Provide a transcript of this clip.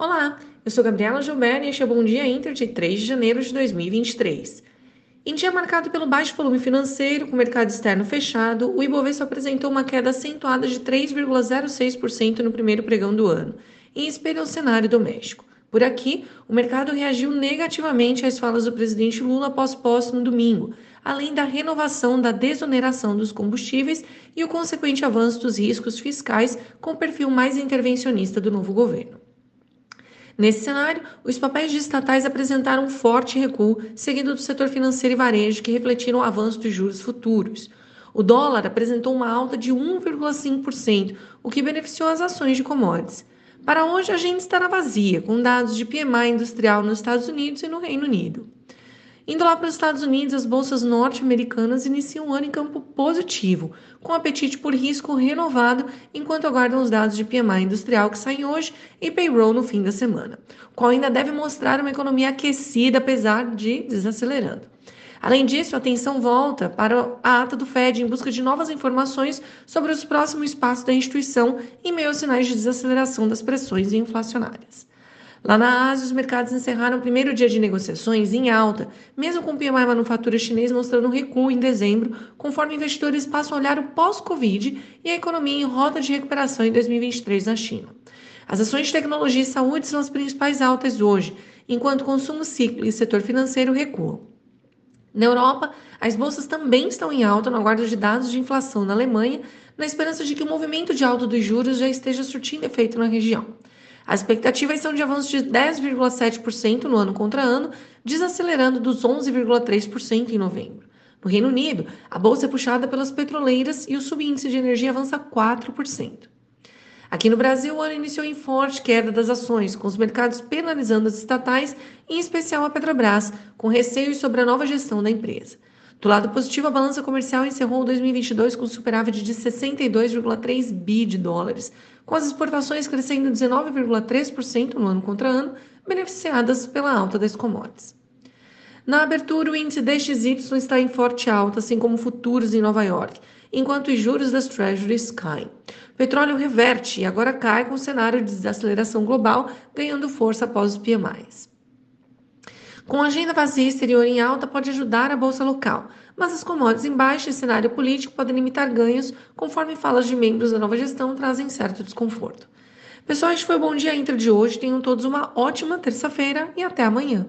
Olá, eu sou Gabriela Gilberto e este é o Bom Dia Inter de 3 de janeiro de 2023. Em dia marcado pelo baixo volume financeiro, com o mercado externo fechado, o Ibovespa apresentou uma queda acentuada de 3,06% no primeiro pregão do ano, em espelho ao cenário doméstico. Por aqui, o mercado reagiu negativamente às falas do presidente Lula após posse no domingo, além da renovação da desoneração dos combustíveis e o consequente avanço dos riscos fiscais com o perfil mais intervencionista do novo governo. Nesse cenário, os papéis de estatais apresentaram um forte recuo, seguido do setor financeiro e varejo, que refletiram o avanço dos juros futuros. O dólar apresentou uma alta de 1,5%, o que beneficiou as ações de commodities. Para hoje, a agenda estará vazia, com dados de PMI industrial nos Estados Unidos e no Reino Unido. Indo lá para os Estados Unidos, as bolsas norte-americanas iniciam o ano em campo positivo, com apetite por risco renovado, enquanto aguardam os dados de PMI industrial que saem hoje e payroll no fim da semana, qual ainda deve mostrar uma economia aquecida, apesar de desacelerando. Além disso, a atenção volta para a ata do Fed em busca de novas informações sobre os próximos passos da instituição em meio aos sinais de desaceleração das pressões inflacionárias. Lá na Ásia, os mercados encerraram o primeiro dia de negociações em alta, mesmo com o PMI manufatura chinês mostrando um recuo em dezembro, conforme investidores passam a olhar o pós-Covid e a economia em rota de recuperação em 2023 na China. As ações de tecnologia e saúde são as principais altas hoje, enquanto consumo ciclo e setor financeiro recuam. Na Europa, as bolsas também estão em alta no aguardo de dados de inflação na Alemanha, na esperança de que o movimento de alta dos juros já esteja surtindo efeito na região. As expectativas são de avanço de 10,7% no ano contra ano, desacelerando dos 11,3% em novembro. No Reino Unido, a bolsa é puxada pelas petroleiras e o subíndice de energia avança 4%. Aqui no Brasil, o ano iniciou em forte queda das ações, com os mercados penalizando as estatais, em especial a Petrobras, com receios sobre a nova gestão da empresa. Do lado positivo, a balança comercial encerrou 2022 com superávit de 62,3 bi de dólares, com as exportações crescendo 19,3% no ano contra ano, beneficiadas pela alta das commodities. Na abertura, o índice DXY está em forte alta, assim como futuros em Nova York, enquanto os juros das Treasuries caem. Petróleo reverte e agora cai com o cenário de desaceleração global, ganhando força após os PMIs. Com a agenda vazia exterior em alta pode ajudar a bolsa local, mas as commodities em baixa e cenário político podem limitar ganhos, conforme falas de membros da nova gestão trazem certo desconforto. Pessoal, este foi o Bom Dia Inter de hoje. Tenham todos uma ótima terça-feira e até amanhã.